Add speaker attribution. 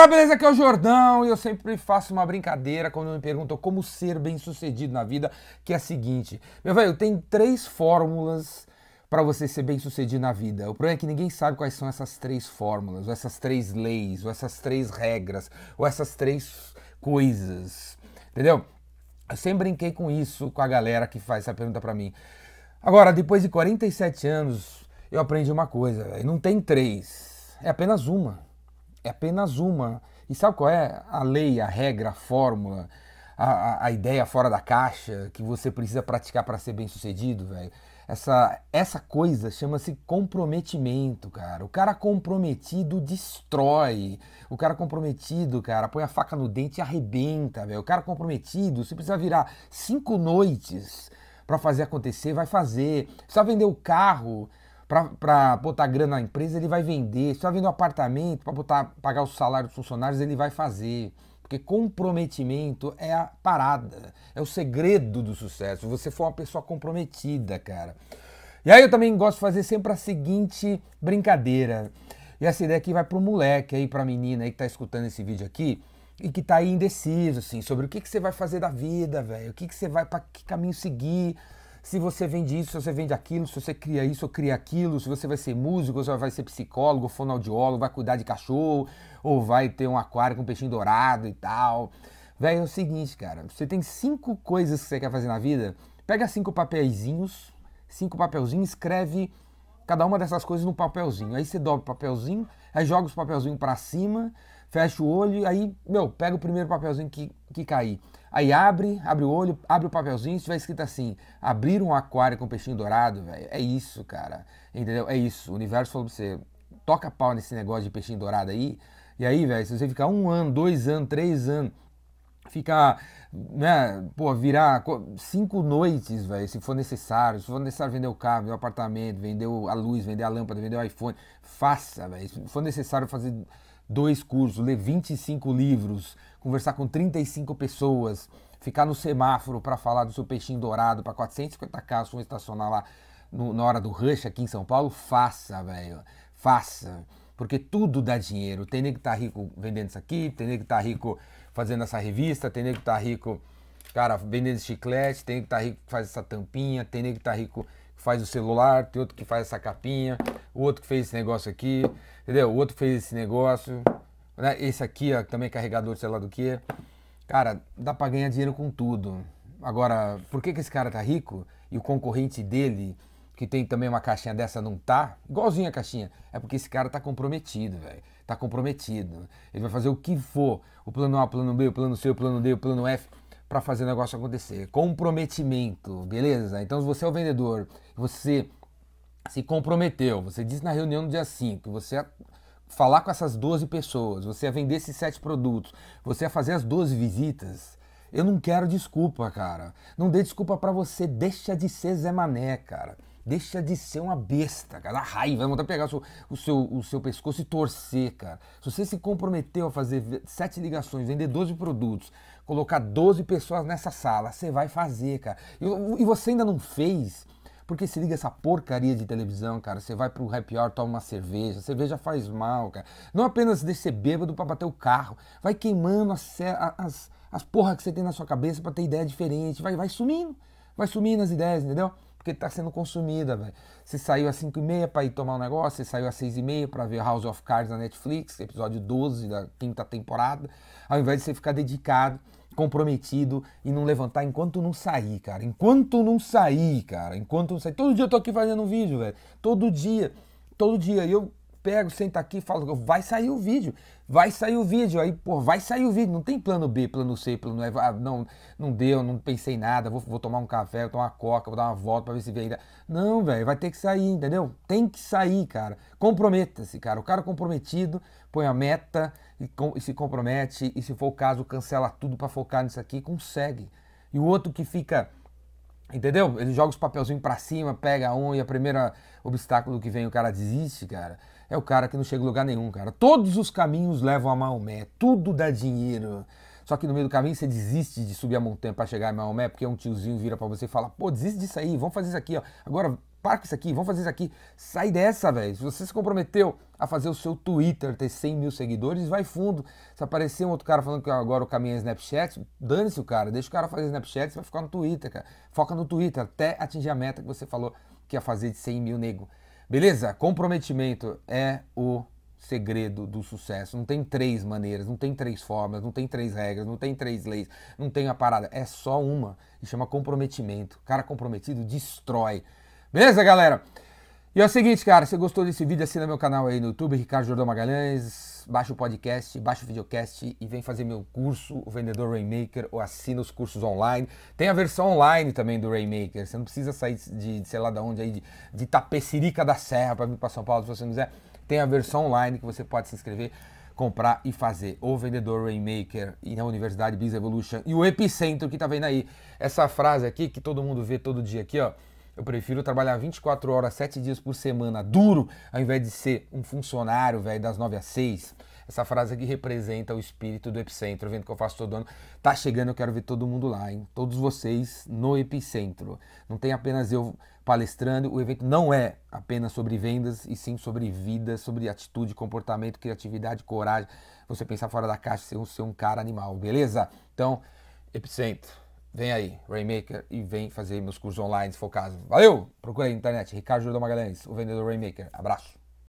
Speaker 1: galera, beleza? Aqui é o Jordão e eu sempre faço uma brincadeira quando me perguntam como ser bem sucedido na vida, que é a seguinte: meu velho, tem três fórmulas para você ser bem sucedido na vida. O problema é que ninguém sabe quais são essas três fórmulas, ou essas três leis, ou essas três regras, ou essas três coisas, entendeu? Eu sempre brinquei com isso com a galera que faz essa pergunta para mim. Agora, depois de 47 anos, eu aprendi uma coisa: véio, não tem três, é apenas uma é apenas uma. E sabe qual é a lei, a regra, a fórmula, a, a, ideia fora da caixa que você precisa praticar para ser bem sucedido, velho? Essa, essa coisa chama-se comprometimento, cara. O cara comprometido destrói. O cara comprometido, cara, põe a faca no dente e arrebenta, velho. O cara comprometido, você precisa virar cinco noites para fazer acontecer, vai fazer. Precisa vender o carro, para botar grana na empresa, ele vai vender. Se vai vender um apartamento para pagar o salário dos funcionários, ele vai fazer. Porque comprometimento é a parada, é o segredo do sucesso. Você for uma pessoa comprometida, cara. E aí eu também gosto de fazer sempre a seguinte brincadeira. E essa ideia aqui vai pro moleque aí, pra menina aí que tá escutando esse vídeo aqui e que tá aí indeciso, assim, sobre o que, que você vai fazer da vida, velho. O que, que você vai, para que caminho seguir se você vende isso, se você vende aquilo, se você cria isso ou cria aquilo, se você vai ser músico, se você vai ser psicólogo, fonoaudiólogo, vai cuidar de cachorro, ou vai ter um aquário com peixinho dourado e tal. Velho, é o seguinte, cara, você tem cinco coisas que você quer fazer na vida, pega cinco papeizinhos, cinco papelzinhos, escreve cada uma dessas coisas num papelzinho. Aí você dobra o papelzinho, aí joga os papelzinhos para cima, fecha o olho, aí, meu, pega o primeiro papelzinho que, que cair. Aí abre, abre o olho, abre o papelzinho, se tiver escrito assim, abrir um aquário com peixinho dourado, velho, é isso, cara. Entendeu? É isso. O universo falou pra você, toca pau nesse negócio de peixinho dourado aí. E aí, velho, se você ficar um ano, dois anos, três anos, ficar, né, pô, virar cinco noites, velho, se for necessário, se for necessário vender o carro, vender o apartamento, vender a luz, vender a lâmpada, vender o iPhone, faça, velho. Se for necessário fazer dois cursos, ler 25 livros, conversar com 35 pessoas, ficar no semáforo para falar do seu peixinho dourado para 450 carros vão estacionar lá no, na hora do rush aqui em São Paulo, faça, velho. Faça. Porque tudo dá dinheiro. Tem nem que tá rico vendendo isso aqui, tem nem que tá rico fazendo essa revista, tem nem que tá rico, cara, vendendo chiclete, tem que tá rico que faz essa tampinha, tem nem que tá rico faz o celular, tem outro que faz essa capinha, o outro que fez esse negócio aqui, entendeu? O outro fez esse negócio, né? Esse aqui, ó, também é carregador, sei lá do que. Cara, dá para ganhar dinheiro com tudo. Agora, por que, que esse cara tá rico e o concorrente dele, que tem também uma caixinha dessa, não tá? Igualzinho a caixinha. É porque esse cara tá comprometido, velho. Tá comprometido. Ele vai fazer o que for. O plano A, o plano B, o plano C, o plano D, o plano F para fazer o negócio acontecer. Comprometimento, beleza? Então, se você é o vendedor, você se comprometeu, você disse na reunião no dia 5 que você ia falar com essas 12 pessoas, você ia vender esses 7 produtos, você ia fazer as 12 visitas. Eu não quero desculpa, cara. Não dê desculpa para você, deixa de ser Zé Mané, cara. Deixa de ser uma besta, cara. A raiva, vontade de pegar o seu, o, seu, o seu pescoço e torcer, cara. Se você se comprometeu a fazer sete ligações, vender 12 produtos, colocar 12 pessoas nessa sala, você vai fazer, cara. E, e você ainda não fez, porque se liga essa porcaria de televisão, cara. Você vai pro happy hour, toma uma cerveja. Cerveja faz mal, cara. Não apenas descer bêbado para bater o carro. Vai queimando as, as, as porra que você tem na sua cabeça para ter ideia diferente. Vai, vai sumindo. Vai sumindo as ideias, entendeu? Porque está sendo consumida, velho. Você saiu às 5 e meia para ir tomar um negócio, você saiu às 6 e meia para ver House of Cards na Netflix, episódio 12 da quinta temporada, ao invés de você ficar dedicado, comprometido e não levantar enquanto não sair, cara. Enquanto não sair, cara. Enquanto não sair. Todo dia eu tô aqui fazendo um vídeo, velho. Todo dia. Todo dia. E eu pego, sento aqui e falo, vai sair o vídeo, vai sair o vídeo, aí, pô, vai sair o vídeo, não tem plano B, plano C, plano E, ah, não, não deu, não pensei nada, vou, vou tomar um café, vou tomar uma coca, vou dar uma volta pra ver se vem ainda. Não, velho, vai ter que sair, entendeu? Tem que sair, cara. Comprometa-se, cara. O cara comprometido põe a meta e, com, e se compromete, e se for o caso, cancela tudo para focar nisso aqui, consegue. E o outro que fica Entendeu? Ele joga os papelzinhos pra cima, pega um e a primeira obstáculo que vem o cara desiste, cara é o cara que não chega em lugar nenhum, cara. Todos os caminhos levam a Maomé, tudo dá dinheiro. só que no meio do caminho você desiste de subir a montanha para chegar em Maomé, porque um tiozinho vira para você e fala, pô, desiste disso aí, vamos fazer isso aqui, ó. Agora parque isso aqui, vamos fazer isso aqui. Sai dessa, velho. Se você se comprometeu a fazer o seu Twitter ter 100 mil seguidores, vai fundo. Se aparecer um outro cara falando que agora o caminho é Snapchat, dane-se o cara. Deixa o cara fazer Snapchat, você vai ficar no Twitter, cara. Foca no Twitter até atingir a meta que você falou que ia fazer de 100 mil nego. Beleza? Comprometimento é o segredo do sucesso. Não tem três maneiras, não tem três formas, não tem três regras, não tem três leis, não tem a parada. É só uma e chama comprometimento. Cara comprometido destrói. Beleza, galera? E é o seguinte, cara, se gostou desse vídeo, assina meu canal aí no YouTube, Ricardo Jordão Magalhães, baixa o podcast, baixa o videocast e vem fazer meu curso, o Vendedor Rainmaker, ou assina os cursos online. Tem a versão online também do Rainmaker, você não precisa sair de, de sei lá de onde aí, de, de Tapecerica da Serra para vir para São Paulo, se você não quiser. Tem a versão online que você pode se inscrever, comprar e fazer. O Vendedor Rainmaker e na Universidade Biz Evolution e o Epicentro que tá vendo aí. Essa frase aqui que todo mundo vê todo dia aqui, ó. Eu prefiro trabalhar 24 horas, 7 dias por semana, duro, ao invés de ser um funcionário, velho, das 9 às 6. Essa frase aqui representa o espírito do Epicentro, vendo que eu faço todo ano. Tá chegando, eu quero ver todo mundo lá, hein? Todos vocês no Epicentro. Não tem apenas eu palestrando, o evento não é apenas sobre vendas, e sim sobre vida, sobre atitude, comportamento, criatividade, coragem. Você pensar fora da caixa, ser um, ser um cara animal, beleza? Então, Epicentro. Vem aí, Rainmaker, e vem fazer meus cursos online caso. Valeu! Procura aí na internet, Ricardo Jordão Magalhães, o vendedor Rainmaker. Abraço!